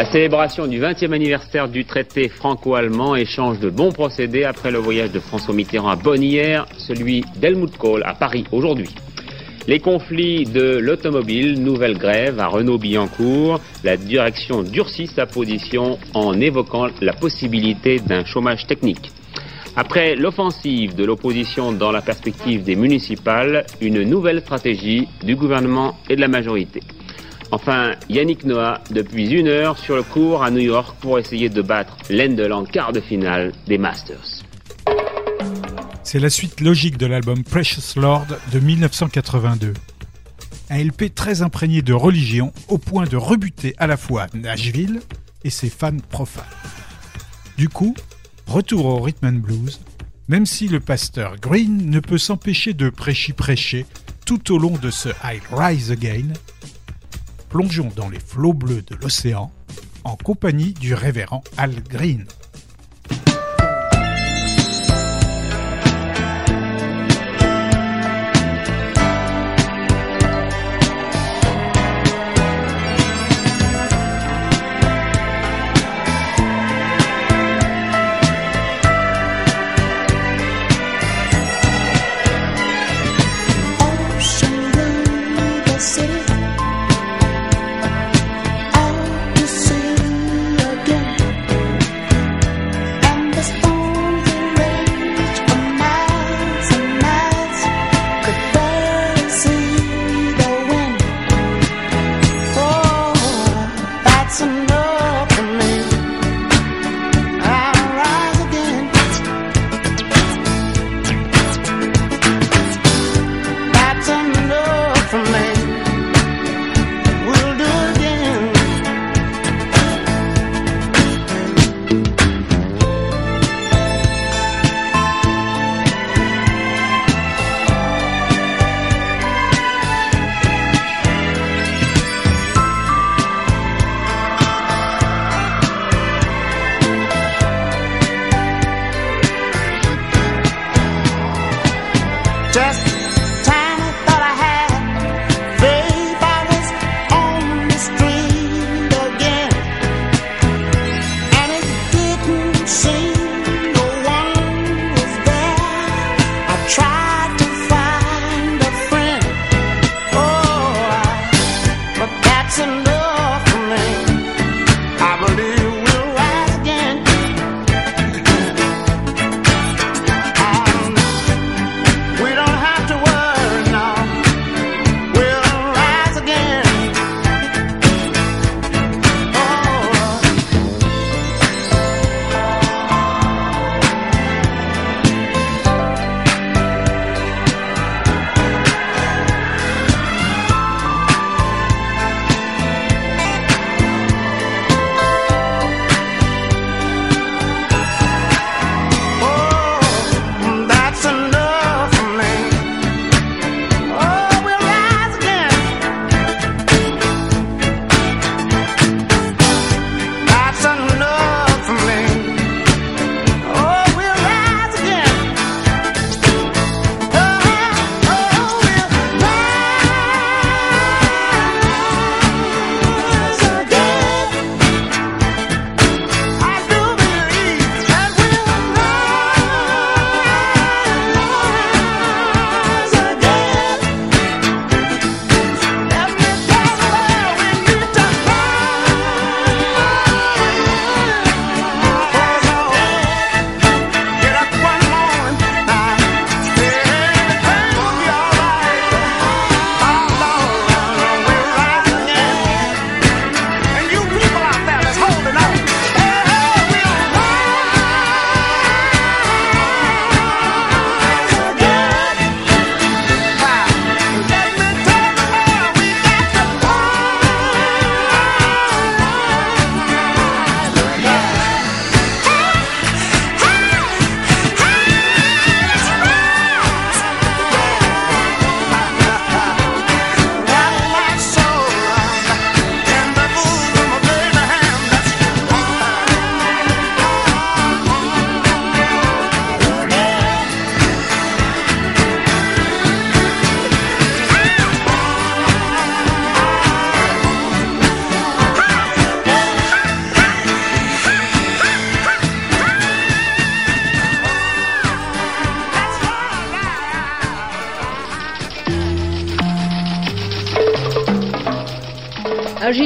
la célébration du 20e anniversaire du traité franco-allemand échange de bons procédés après le voyage de François Mitterrand à Bonn hier, celui d'Helmut Kohl à Paris aujourd'hui. Les conflits de l'automobile, nouvelle grève à Renault-Billancourt, la direction durcit sa position en évoquant la possibilité d'un chômage technique. Après l'offensive de l'opposition dans la perspective des municipales, une nouvelle stratégie du gouvernement et de la majorité. Enfin, Yannick Noah, depuis une heure sur le cours à New York pour essayer de battre Lendl en quart de finale des Masters. C'est la suite logique de l'album Precious Lord de 1982. Un LP très imprégné de religion au point de rebuter à la fois Nashville et ses fans profanes. Du coup, retour au rhythm and blues, même si le pasteur Green ne peut s'empêcher de prêcher-prêcher tout au long de ce I Rise Again, plongeons dans les flots bleus de l'océan en compagnie du révérend Al Green.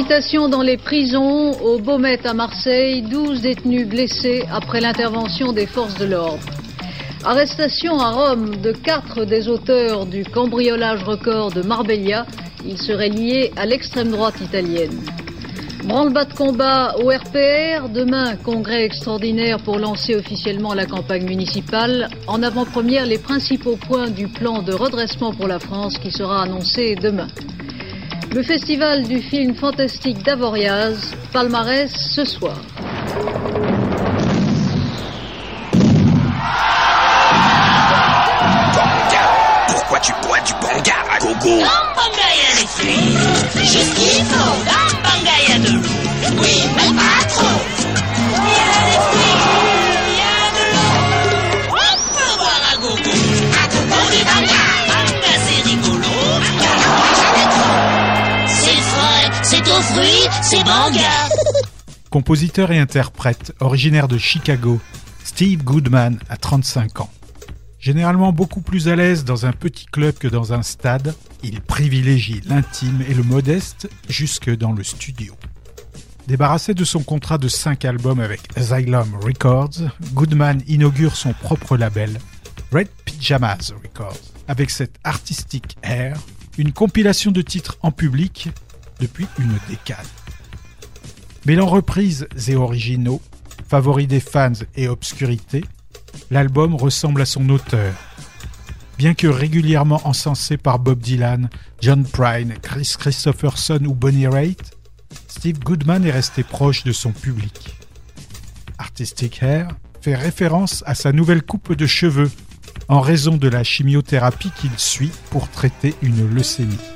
Agitation dans les prisons. Au Beaumet à Marseille, 12 détenus blessés après l'intervention des forces de l'ordre. Arrestation à Rome de quatre des auteurs du cambriolage record de Marbella. Ils seraient liés à l'extrême droite italienne. Branle-bas de combat au RPR. Demain, congrès extraordinaire pour lancer officiellement la campagne municipale. En avant-première, les principaux points du plan de redressement pour la France qui sera annoncé demain. Le festival du film fantastique d'Avoriaz, palmarès ce soir. Pourquoi tu bois du banga à gogo Bangaya les filles, c'est juste qu'il faut. Bangaya de l'eau, oui, mais pas trop. C'est. Compositeur et interprète, originaire de Chicago, Steve Goodman a 35 ans. Généralement beaucoup plus à l'aise dans un petit club que dans un stade, il privilégie l'intime et le modeste jusque dans le studio. Débarrassé de son contrat de 5 albums avec Asylum Records, Goodman inaugure son propre label, Red Pyjamas Records, avec cet artistic air, une compilation de titres en public depuis une décade. Mêlant reprises et originaux, favoris des fans et obscurité, l'album ressemble à son auteur. Bien que régulièrement encensé par Bob Dylan, John Prine, Chris Christopherson ou Bonnie Raitt, Steve Goodman est resté proche de son public. Artistic Hair fait référence à sa nouvelle coupe de cheveux en raison de la chimiothérapie qu'il suit pour traiter une leucémie.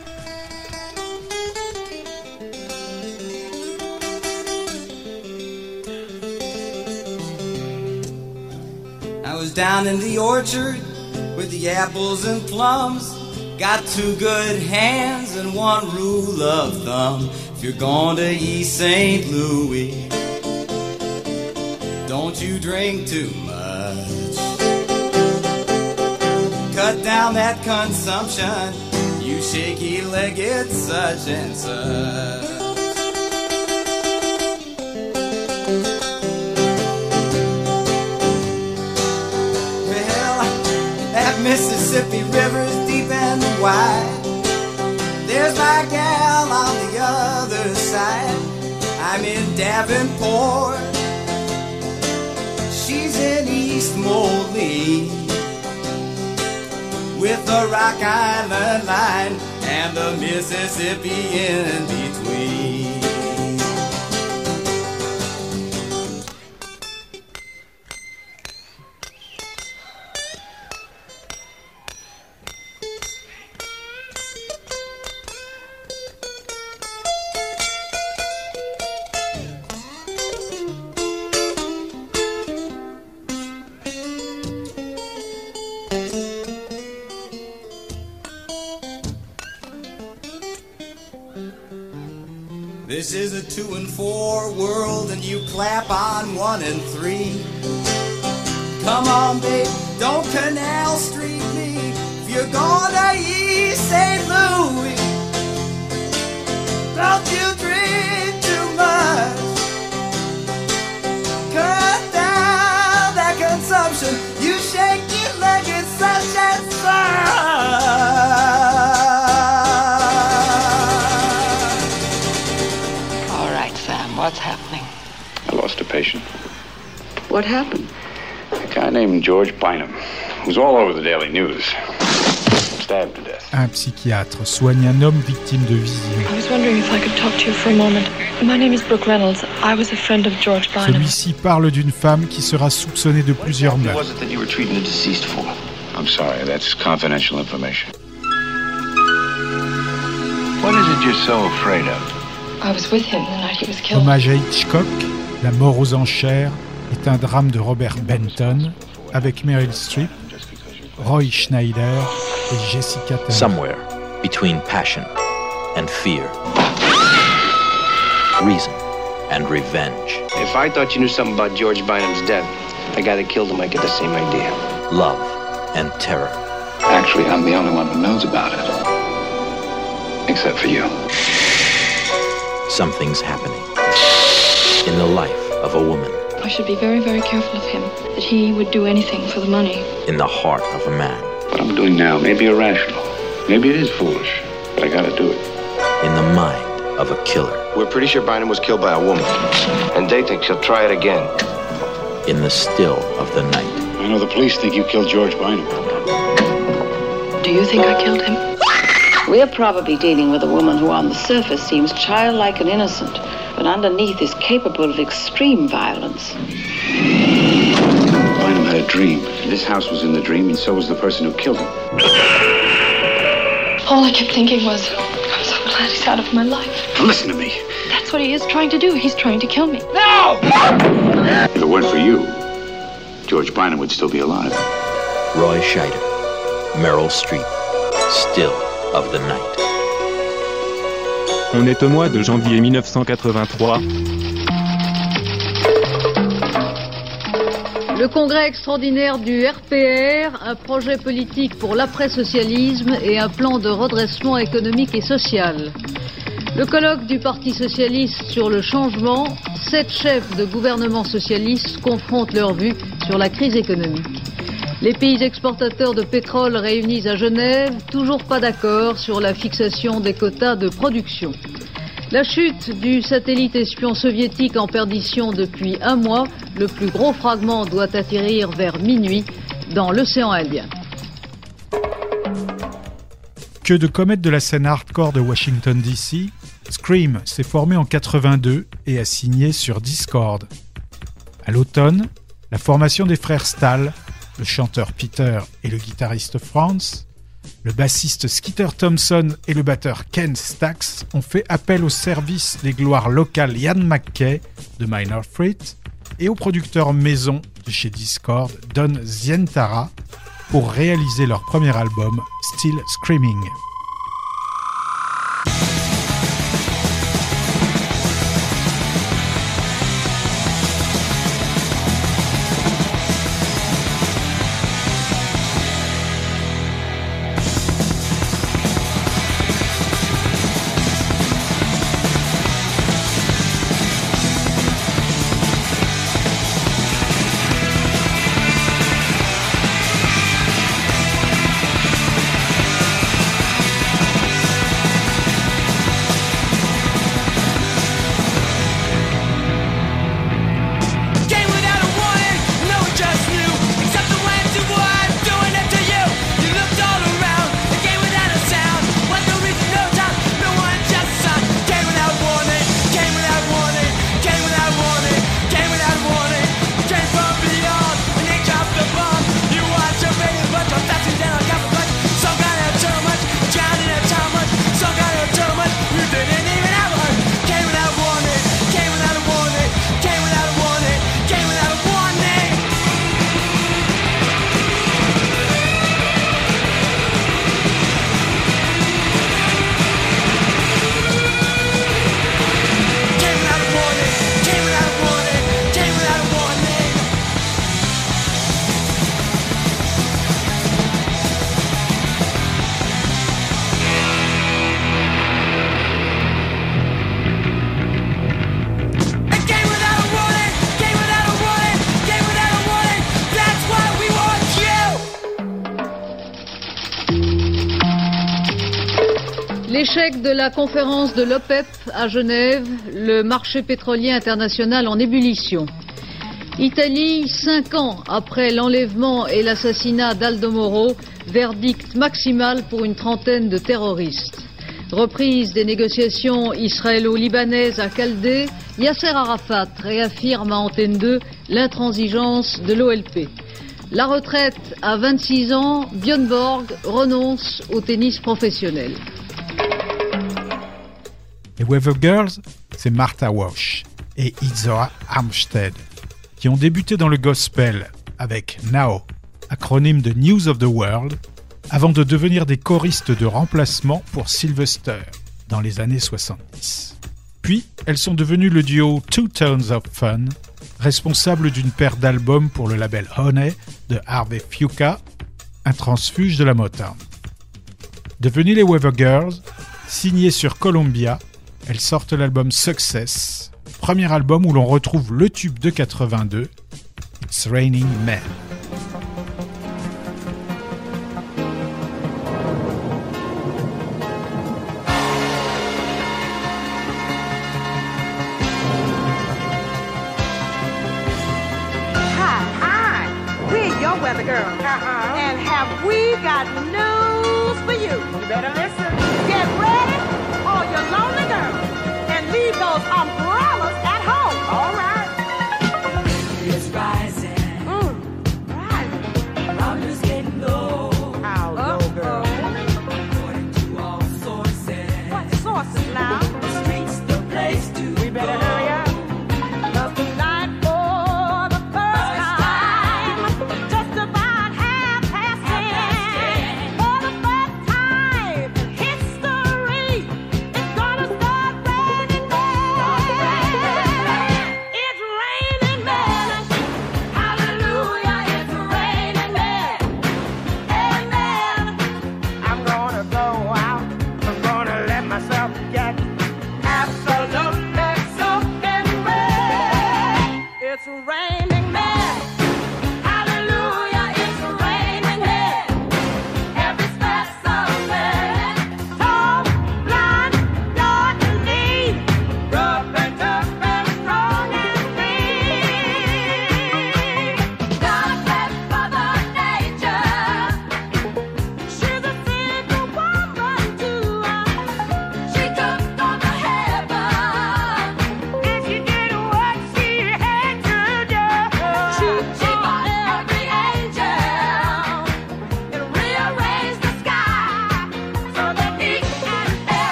Was down in the orchard with the apples and plums. Got two good hands and one rule of thumb. If you're going to East St. Louis, don't you drink too much. Cut down that consumption. You shaky legged such and such. Mississippi River's deep and wide. There's my gal on the other side. I'm in Davenport. She's in East Moline. With the Rock Island line and the Mississippi in between. What happened? A guy named George Bynum, who's all over the Daily News. Stabbed to death. Un psychiatre soigne un homme victime de vision. I was wondering if I could talk to you for a moment. My name is Brooke Reynolds. I was a friend of George Bynum. Celui-ci parle d'une femme qui sera soupçonnée de plusieurs What meurtres. was it that you were treating the deceased for? I'm sorry, that's confidential information. What is it you're so afraid of? I was with him the night he was killed. Hommage à Hitchcock, La mort aux enchères est un drame de Robert Benton avec Meryl Streep, Roy Schneider et Jessica Tanner. Somewhere between passion and fear, reason and revenge, If I thought you knew something about George Bynum's death, the guy that killed him might get the same idea. love and terror. Actually, I'm the only one who knows about it. Except for you. something's happening. In the life of a woman. I should be very, very careful of him, that he would do anything for the money. In the heart of a man. What I'm doing now may be irrational. Maybe it is foolish, but I gotta do it. In the mind of a killer. We're pretty sure Bynum was killed by a woman. And they think she'll try it again. In the still of the night. I know the police think you killed George Bynum. Do you think I killed him? We're probably dealing with a woman who on the surface seems childlike and innocent, but underneath is capable of extreme violence. Bynum had a dream. This house was in the dream, and so was the person who killed him. All I kept thinking was, I'm so glad he's out of my life. Now listen to me. That's what he is trying to do. He's trying to kill me. No! If it weren't for you, George Bynum would still be alive. Roy Scheider. Meryl Streep. Still of the night. On est au mois de janvier 1983. Le congrès extraordinaire du RPR, un projet politique pour l'après-socialisme et un plan de redressement économique et social. Le colloque du Parti socialiste sur le changement, sept chefs de gouvernement socialistes confrontent leurs vues sur la crise économique. Les pays exportateurs de pétrole réunis à Genève, toujours pas d'accord sur la fixation des quotas de production. La chute du satellite espion soviétique en perdition depuis un mois, le plus gros fragment doit atterrir vers minuit dans l'océan Indien. Que de comètes de la scène hardcore de Washington DC, Scream s'est formé en 82 et a signé sur Discord. À l'automne, la formation des frères Stahl, le chanteur Peter et le guitariste Franz, le bassiste Skeeter Thompson et le batteur Ken Stax ont fait appel au service des gloires locales Ian McKay de Minor Threat et au producteur maison de chez Discord Don Zientara pour réaliser leur premier album Still Screaming. La conférence de l'OPEP à Genève, le marché pétrolier international en ébullition. Italie, cinq ans après l'enlèvement et l'assassinat d'Aldo Moro, verdict maximal pour une trentaine de terroristes. Reprise des négociations israélo-libanaises à Caldé, Yasser Arafat réaffirme à Antenne 2 l'intransigeance de l'OLP. La retraite à 26 ans, Björn Borg renonce au tennis professionnel. Les Weather Girls, c'est Martha Wash et Izoa Armstead, qui ont débuté dans le gospel avec Now, acronyme de News of the World, avant de devenir des choristes de remplacement pour Sylvester dans les années 70. Puis, elles sont devenues le duo Two Tones of Fun, responsable d'une paire d'albums pour le label Honey de Harvey Fuca, un transfuge de la Motown. Devenues les Weather Girls, signées sur Columbia, elles sortent l'album Success, premier album où l'on retrouve le tube de 82, It's Raining Men.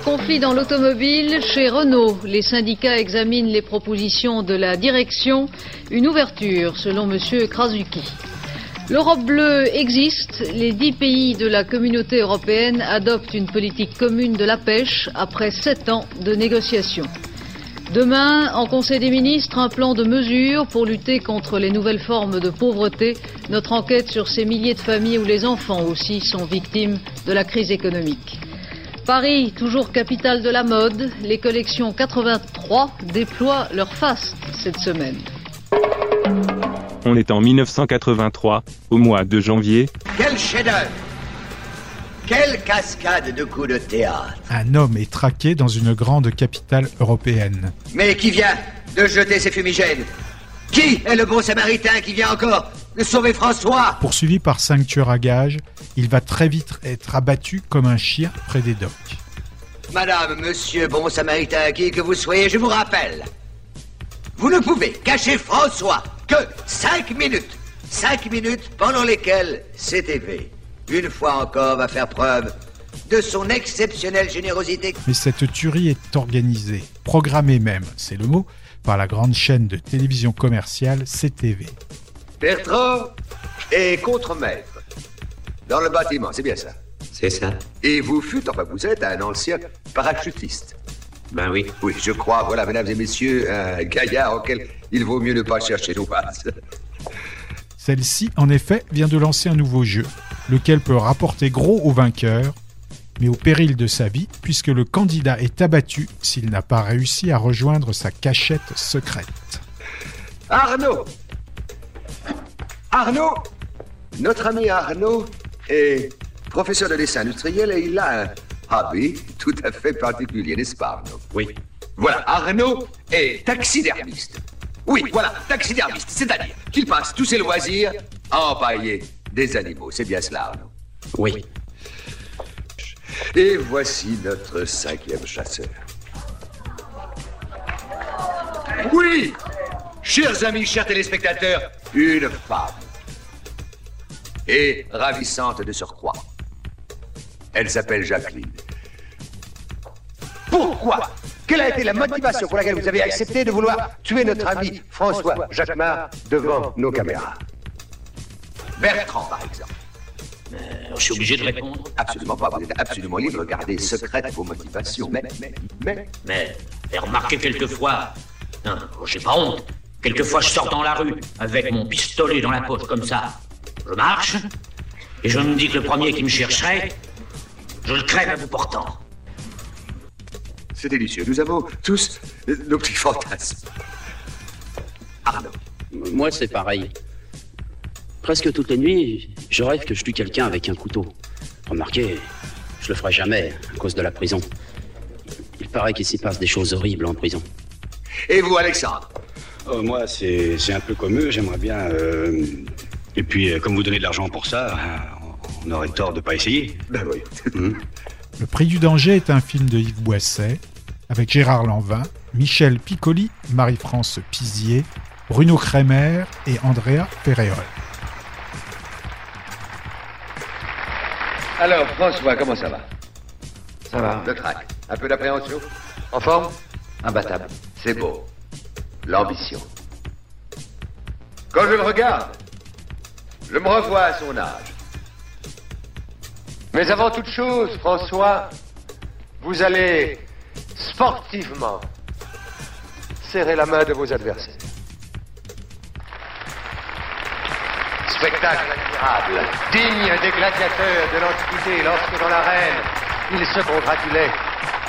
Les conflits dans l'automobile, chez Renault, les syndicats examinent les propositions de la direction. Une ouverture, selon M. Krasuki. L'Europe bleue existe. Les dix pays de la communauté européenne adoptent une politique commune de la pêche après sept ans de négociations. Demain, en Conseil des ministres, un plan de mesures pour lutter contre les nouvelles formes de pauvreté. Notre enquête sur ces milliers de familles où les enfants aussi sont victimes de la crise économique. Paris, toujours capitale de la mode, les collections 83 déploient leur faste cette semaine. On est en 1983, au mois de janvier. Quel chef-d'œuvre Quelle cascade de coups de théâtre Un homme est traqué dans une grande capitale européenne. Mais qui vient de jeter ses fumigènes Qui est le bon samaritain qui vient encore de sauver François? Poursuivi par cinq tueurs à gages, il va très vite être abattu comme un chien près des docks. Madame, monsieur, bon samaritain, qui que vous soyez, je vous rappelle. Vous ne pouvez cacher François que cinq minutes. Cinq minutes pendant lesquelles CTV, une fois encore, va faire preuve de son exceptionnelle générosité. Mais cette tuerie est organisée, programmée même, c'est le mot, par la grande chaîne de télévision commerciale CTV. Bertrand est contremaître. Dans le bâtiment, c'est bien ça. C'est ça. Et vous fûtes, enfin vous êtes un ancien parachutiste. Ben oui. Oui, je crois, voilà, mesdames et messieurs, un gaillard auquel il vaut mieux ne pas chercher d'ouvrage. Celle-ci, en effet, vient de lancer un nouveau jeu, lequel peut rapporter gros au vainqueur, mais au péril de sa vie, puisque le candidat est abattu s'il n'a pas réussi à rejoindre sa cachette secrète. Arnaud Arnaud Notre ami Arnaud est professeur de dessin industriel et il a un hobby tout à fait particulier, n'est-ce pas, Arnaud? Oui. Voilà, Arnaud est taxidermiste. Oui, voilà, taxidermiste, c'est-à-dire qu'il passe tous ses loisirs à empailler des animaux. C'est bien cela, Arnaud? Oui. Et voici notre cinquième chasseur. Oui Chers amis, chers téléspectateurs, une femme. Et ravissante de surcroît. Elle s'appelle Jacqueline. Pourquoi? Quelle a été la motivation pour laquelle vous avez accepté de vouloir tuer notre ami François Jacquemart devant nos caméras? Bertrand, par exemple. Euh, je suis obligé de répondre. Absolument pas, vous êtes absolument libre, gardez secrètes vos motivations. Mais, mais, mais... Mais, et remarquez quelquefois, non, j'ai pas honte, quelquefois je sors dans la rue avec mon pistolet dans la poche comme ça. Je marche, et je me dis que le premier qui me chercherait, je le crève à bout portant. C'est délicieux. Nous avons tous nos petits fantasmes. Arnaud. Moi, c'est pareil. Presque toutes les nuits, je rêve que je tue quelqu'un avec un couteau. Remarquez, je le ferai jamais à cause de la prison. Il paraît qu'il s'y passe des choses horribles en prison. Et vous, Alexandre Oh, moi, c'est c'est un peu comme eux, j'aimerais bien. euh, Et puis, euh, comme vous donnez de l'argent pour ça, on aurait tort de pas essayer. Ben oui. Le Prix du danger est un film de Yves Boisset, avec Gérard Lanvin, Michel Piccoli, Marie-France Pizier, Bruno Kremer et Andrea Ferreol. Alors, François, comment ça va? Ça va. Le trac. Un peu d'appréhension? En forme? Imbattable. C'est beau. L'ambition. Quand je le regarde, je me revois à son âge. Mais avant toute chose, François, vous allez sportivement serrer la main de vos adversaires. Spectacle admirable, digne des gladiateurs de l'Antiquité lorsque dans l'arène, ils se congratulaient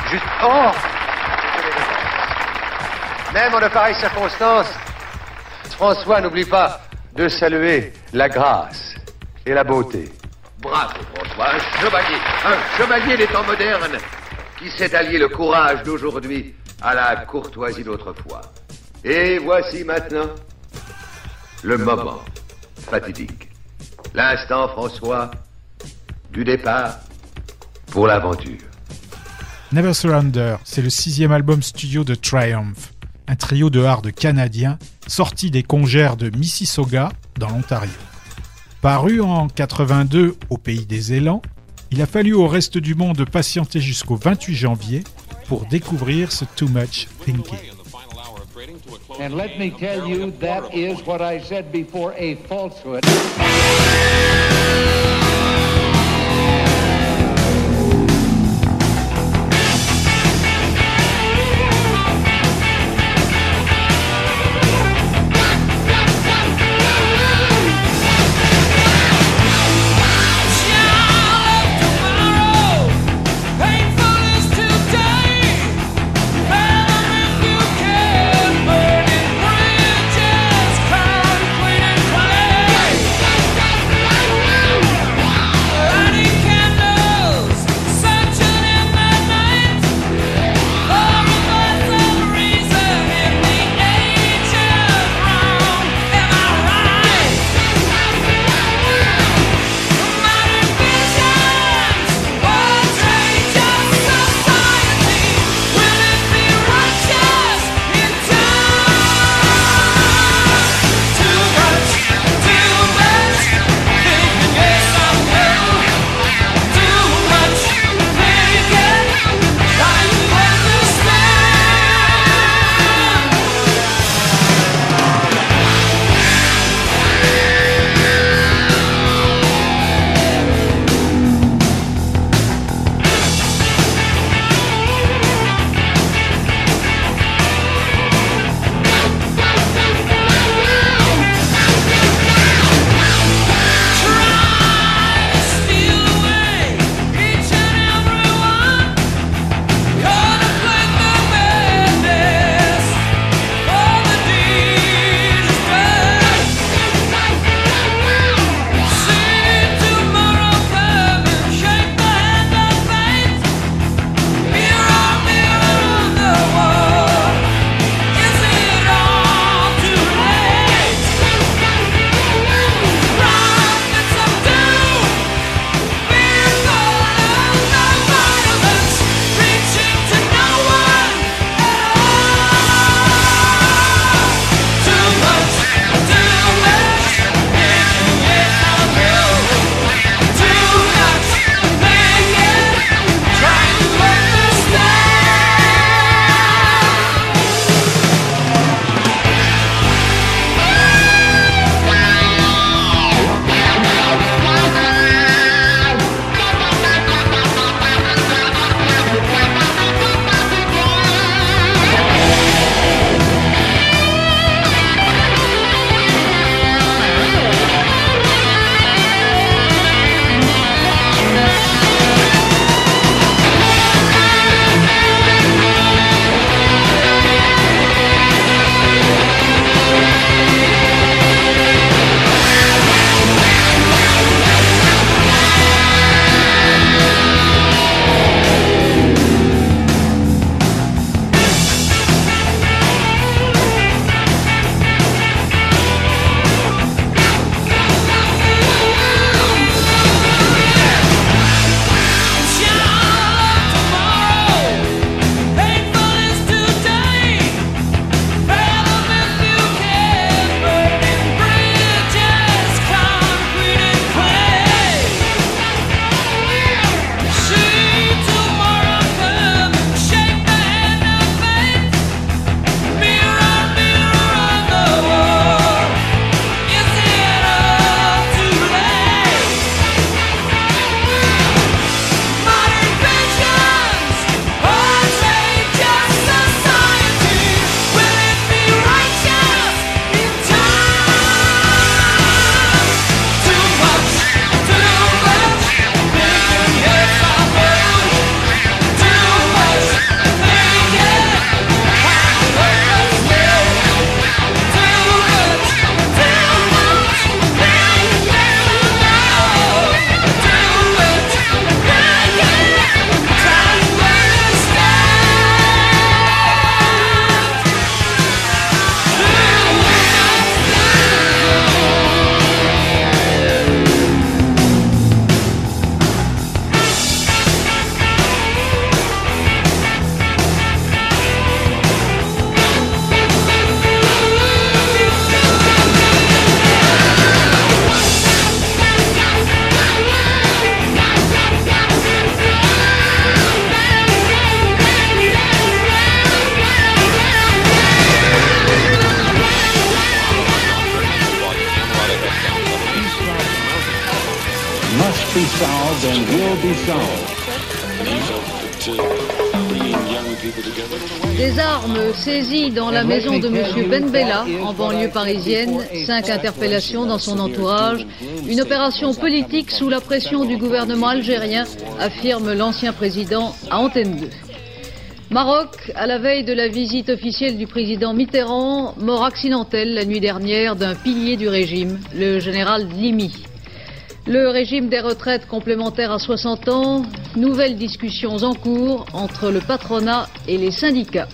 juste hors. Même en de pareilles circonstances, François n'oublie pas de saluer la grâce et la beauté. Bravo, François, un chevalier, un chevalier des temps modernes qui sait allier le courage d'aujourd'hui à la courtoisie d'autrefois. Et voici maintenant le moment fatidique. L'instant, François, du départ pour l'aventure. Never Surrender, c'est le sixième album studio de Triumph, un trio de hard canadien sorti des congères de Mississauga dans l'Ontario. Paru en 82 au pays des élans, Il a fallu au reste du monde patienter jusqu'au 28 janvier pour découvrir ce Too Much Thinking. And let me tell you, that is what I said before a falsehood. Ben Bella, en banlieue parisienne, cinq interpellations dans son entourage, une opération politique sous la pression du gouvernement algérien, affirme l'ancien président à Antenne 2. Maroc, à la veille de la visite officielle du président Mitterrand, mort accidentel la nuit dernière d'un pilier du régime, le général Limi. Le régime des retraites complémentaires à 60 ans, nouvelles discussions en cours entre le patronat et les syndicats.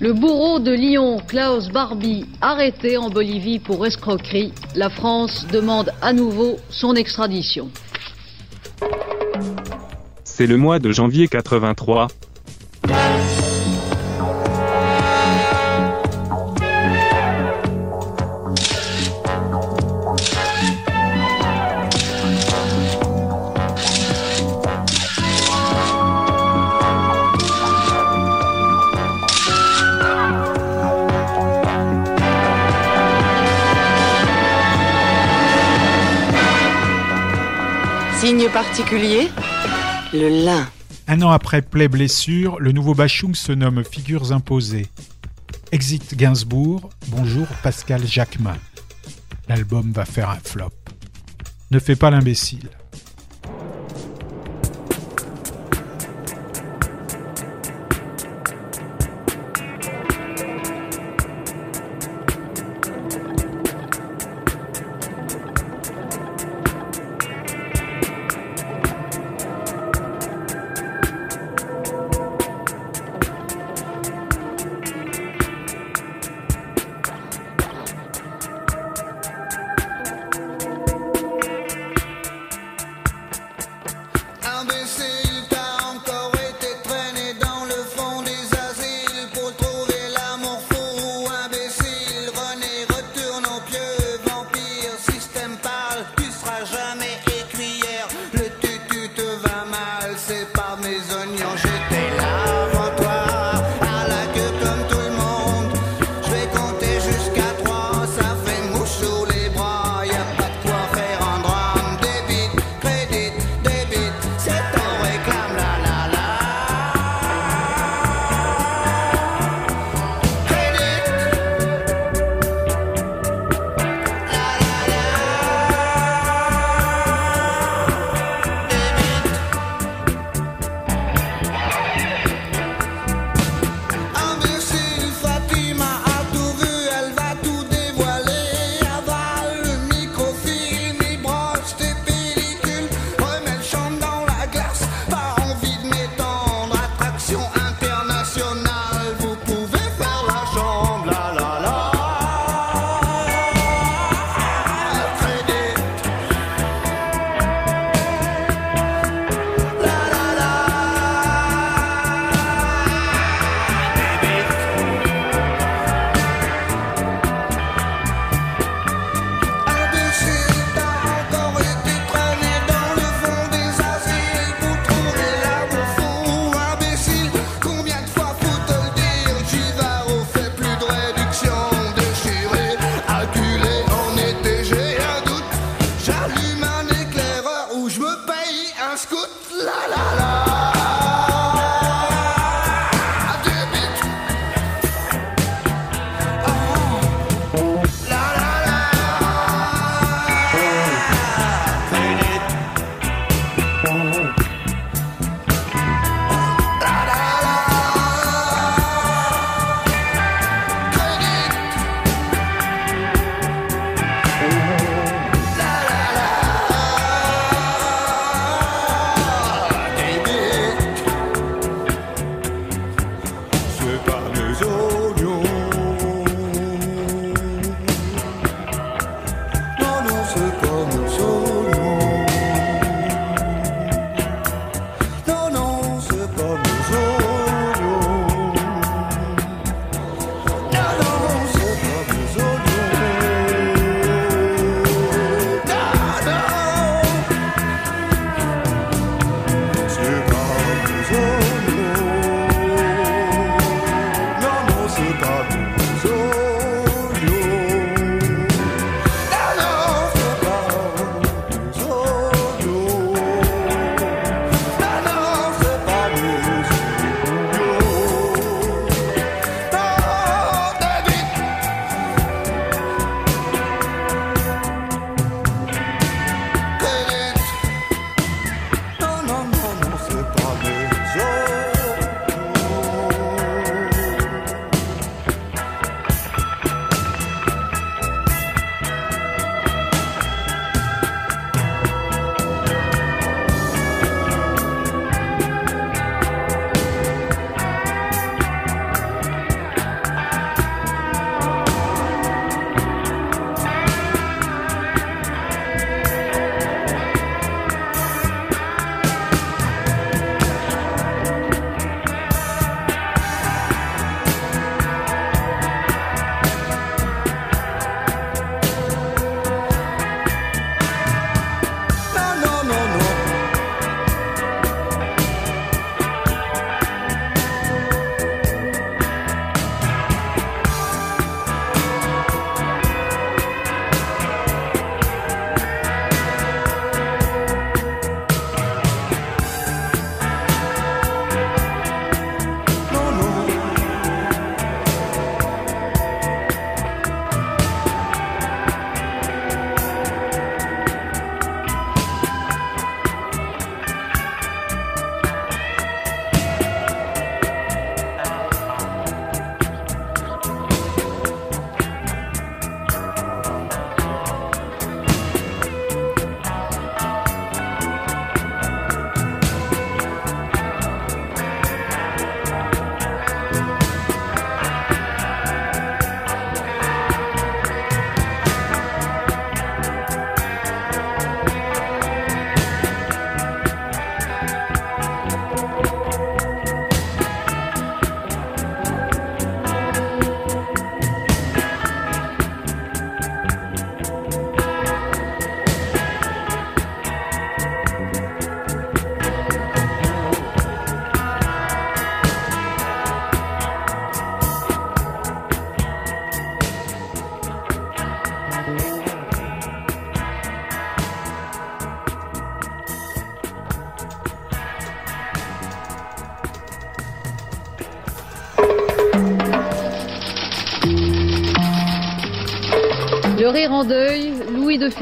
Le bourreau de Lyon, Klaus Barbie, arrêté en Bolivie pour escroquerie. La France demande à nouveau son extradition. C'est le mois de janvier 83. Particulier Le lin. Un an après Play Blessure, le nouveau Bachung se nomme Figures imposées. Exit Gainsbourg, bonjour Pascal Jacquemin. L'album va faire un flop. Ne fais pas l'imbécile.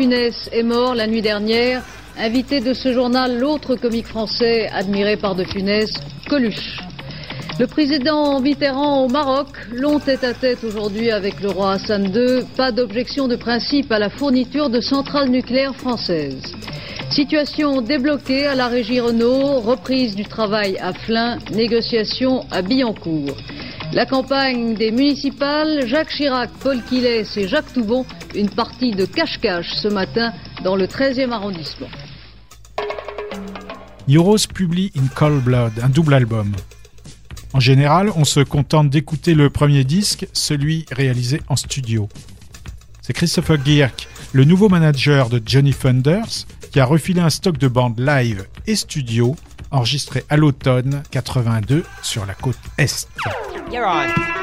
Funès est mort la nuit dernière. Invité de ce journal, l'autre comique français admiré par de Funès, Coluche. Le président Mitterrand au Maroc, long tête-à-tête aujourd'hui avec le roi Hassan II, pas d'objection de principe à la fourniture de centrales nucléaires françaises. Situation débloquée à la régie Renault, reprise du travail à Flins, négociation à Billancourt. La campagne des municipales, Jacques Chirac, Paul Quillès et Jacques Toubon, une partie de cache-cache ce matin dans le 13e arrondissement. Euros publie In Cold Blood, un double album. En général, on se contente d'écouter le premier disque, celui réalisé en studio. C'est Christopher Gierk, le nouveau manager de Johnny Thunders, qui a refilé un stock de bandes live et studio enregistré à l'automne 82 sur la côte Est. You're on.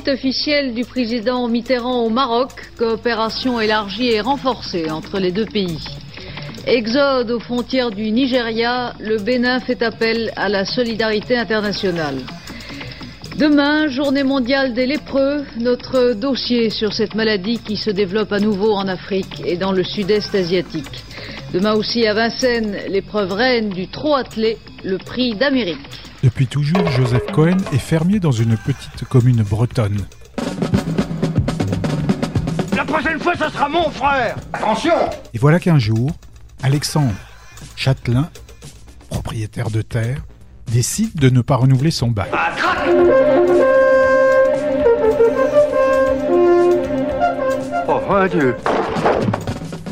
Visite officielle du président Mitterrand au Maroc, coopération élargie et renforcée entre les deux pays. Exode aux frontières du Nigeria, le Bénin fait appel à la solidarité internationale. Demain, journée mondiale des lépreux, notre dossier sur cette maladie qui se développe à nouveau en Afrique et dans le sud-est asiatique. Demain aussi à Vincennes, l'épreuve reine du trot attelé, le prix d'Amérique. Depuis toujours, Joseph Cohen est fermier dans une petite commune bretonne. La prochaine fois, ça sera mon frère Attention Et voilà qu'un jour, Alexandre Châtelain, propriétaire de terre, décide de ne pas renouveler son bail. Oh mon Dieu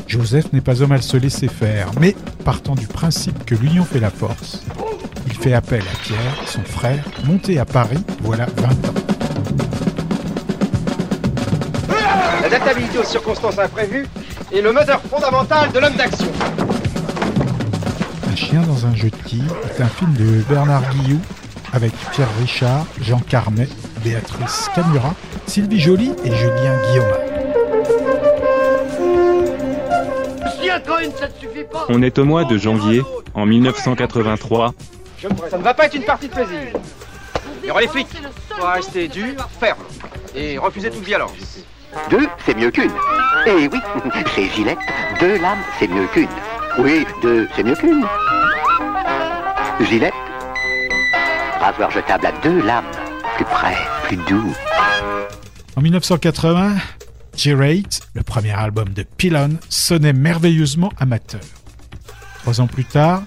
Joseph n'est pas homme à se laisser faire, mais partant du principe que l'union fait la force, fait appel à Pierre, son frère, monté à Paris voilà 20 ans. L'adaptabilité aux circonstances imprévues est le moteur fondamental de l'homme d'action. Un chien dans un jeu de quilles est un film de Bernard Guillou avec Pierre Richard, Jean Carmet, Béatrice Camura, Sylvie Joly et Julien Guillaume. Si un Cohen, ça ne suffit pas On est au mois de janvier, en 1983. Ça ne va pas être une partie de plaisir. Il y aura les flics. Faut rester dur, ferme. Et refuser toute violence. Deux, c'est mieux qu'une. Eh oui, chez Gillette, deux lames, c'est mieux qu'une. Oui, deux, c'est mieux qu'une. Gillette, rasoir jetable à deux lames, plus près, plus doux. En 1980, G-Rate, le premier album de Pylon, sonnait merveilleusement amateur. Trois ans plus tard,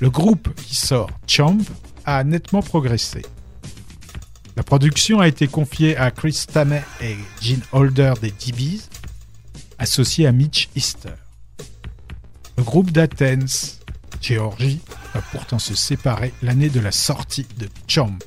le groupe qui sort Chomp a nettement progressé. La production a été confiée à Chris Tammet et Gene Holder des DBs, associés à Mitch Easter. Le groupe d'Athens, Géorgie, va pourtant se séparer l'année de la sortie de Chomp.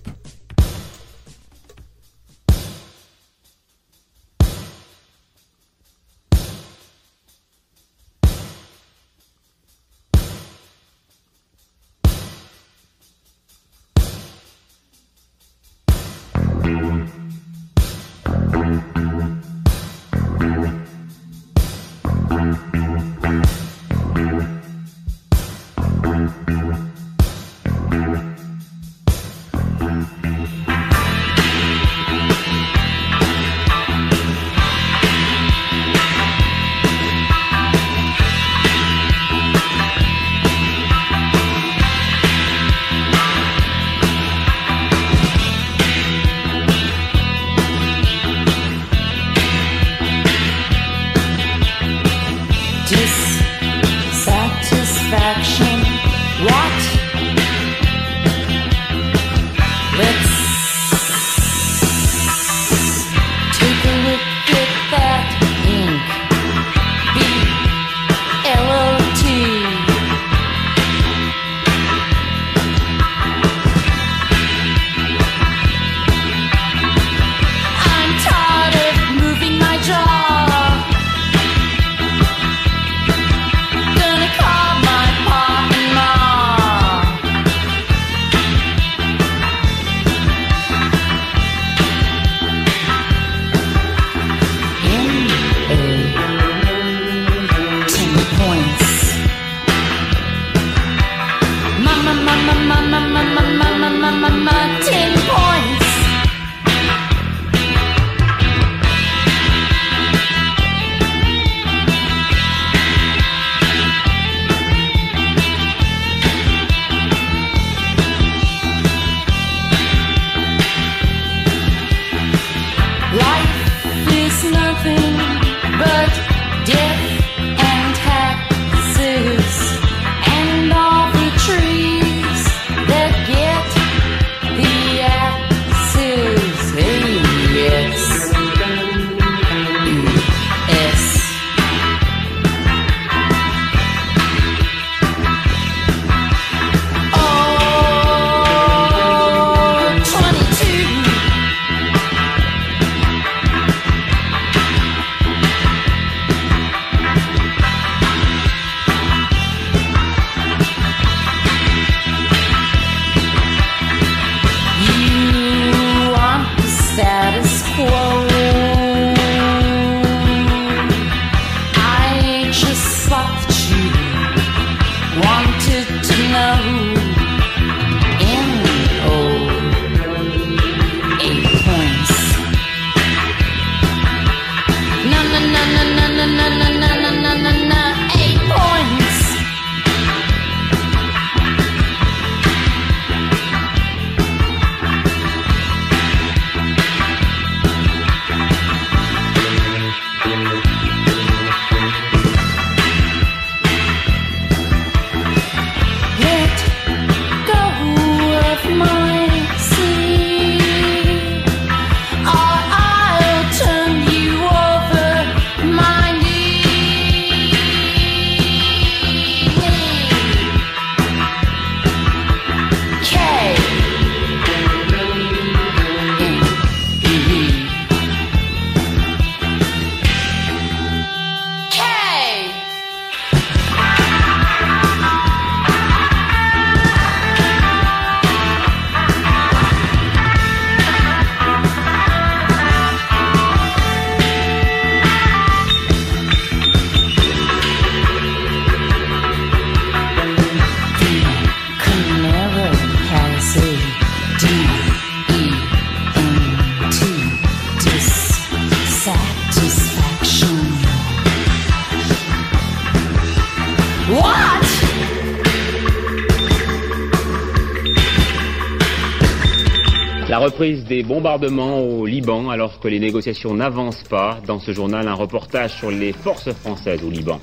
Reprise des bombardements au Liban alors que les négociations n'avancent pas. Dans ce journal, un reportage sur les forces françaises au Liban.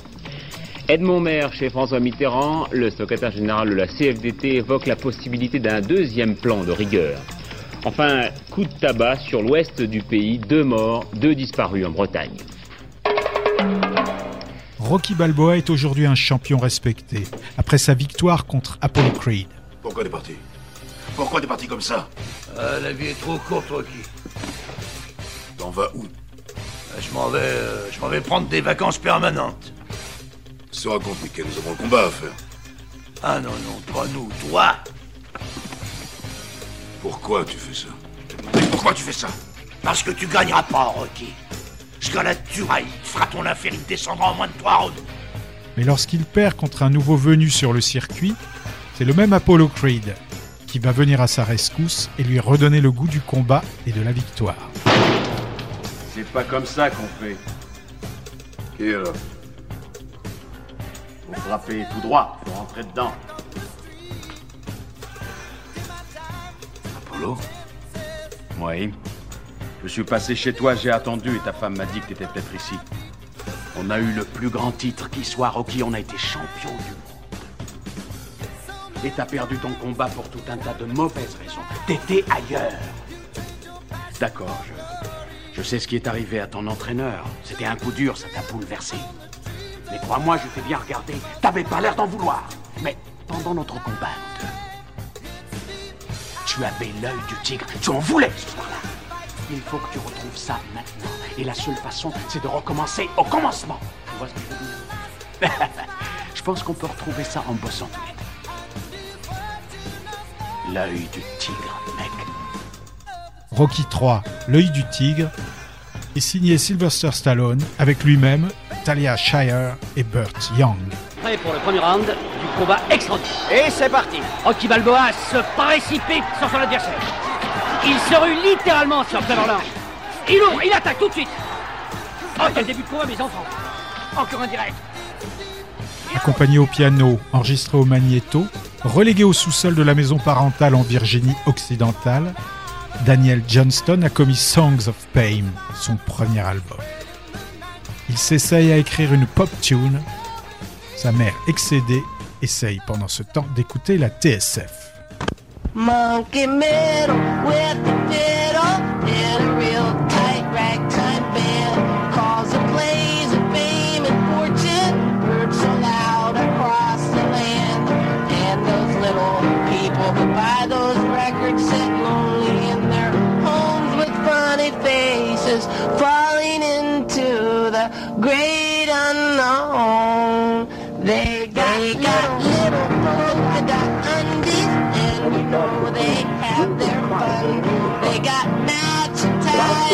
Edmond Maire chez François Mitterrand, le secrétaire général de la CFDT évoque la possibilité d'un deuxième plan de rigueur. Enfin, coup de tabac sur l'ouest du pays, deux morts, deux disparus en Bretagne. Rocky Balboa est aujourd'hui un champion respecté, après sa victoire contre Apollo Creed. Pourquoi parti? Pourquoi t'es parti comme ça Ah, la vie est trop courte, Rocky. T'en vas où Ah, Je m'en vais, euh, je m'en vais prendre des vacances permanentes. Se raconte, Mickey, nous avons le combat à faire. Ah non, non, pas nous, toi. Pourquoi tu fais ça Mais pourquoi tu fais ça Parce que tu gagneras pas, Rocky. Jusqu'à la tuerie, tu feras ton affaire, il descendra en moins de trois rounds. Mais lorsqu'il perd contre un nouveau venu sur le circuit, c'est le même Apollo Creed qui va venir à sa rescousse et lui redonner le goût du combat et de la victoire. C'est pas comme ça qu'on fait. Alors Faut frapper tout droit, faut rentrer dedans. Apollo? Oui? Je suis passé chez toi, j'ai attendu et ta femme m'a dit que t'étais peut-être ici. On a eu le plus grand titre qui soit, Rocky, on a été champion du monde. Et t'as perdu ton combat pour tout un tas de mauvaises raisons. T'étais ailleurs. D'accord, je, je sais ce qui est arrivé à ton entraîneur. C'était un coup dur, ça t'a bouleversé. Mais crois-moi, je t'ai bien regardé. T'avais pas l'air d'en vouloir. Mais pendant notre combat, tu avais l'œil du tigre. Tu en voulais ce soir-là. Il faut que tu retrouves ça maintenant. Et la seule façon, c'est de recommencer au commencement. Tu vois ce que je veux dire? Je pense qu'on peut retrouver ça en bossant. L'œil du tigre, mec. Rocky 3, L'œil du tigre, est signé Sylvester Stallone avec lui-même, Talia Shire et Burt Young. Prêt pour le premier round du combat extraordinaire. Et c'est parti. Rocky Balboa se précipite sur son adversaire. Il se rue littéralement sur Cleveland. Il ouvre, il attaque tout de suite. Oh, quel début de combat, mes enfants. Encore un direct. Accompagné au piano, enregistré au magnéto, relégué au sous-sol de la maison parentale en Virginie occidentale, Daniel Johnston a commis Songs of Pain, son premier album. Il s'essaye à écrire une pop tune. Sa mère, excédée, essaye pendant ce temps d'écouter la TSF.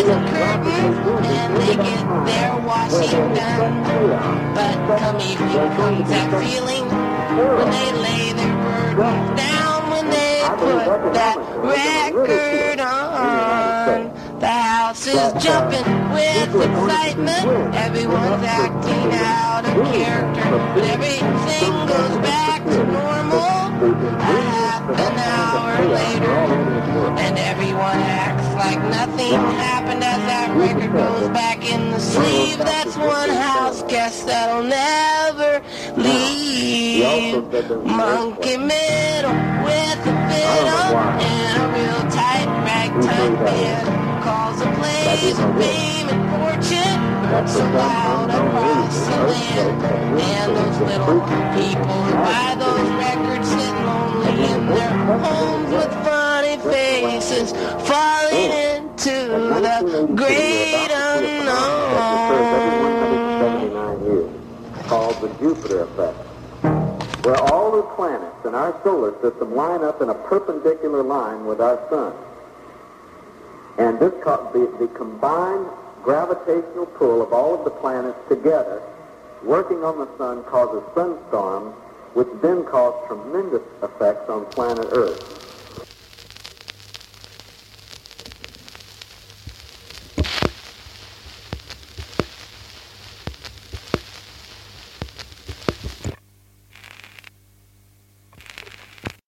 And curtains, and they get their washing done. But come evening comes that feeling when they lay their burdens down when they put that record on. The house is jumping with excitement. Everyone's acting out of character, but everything goes back to normal half an hour later. And everyone acts like nothing happened as that record goes back in the sleeve. That's one house guest that'll never leave. Monkey middle with a fiddle and a real tight ragtime band. Calls a plays a fame and fortune. So loud across the land. And those little people buy those records sit lonely in their homes with funny faces, falling into the great unknown. called the Jupiter effect, where all the planets in our solar system line up in a perpendicular line with our sun. And this the, the combined gravitational pull of all of the planets together working on the sun causes sunstorms, which then cause tremendous effects on planet Earth.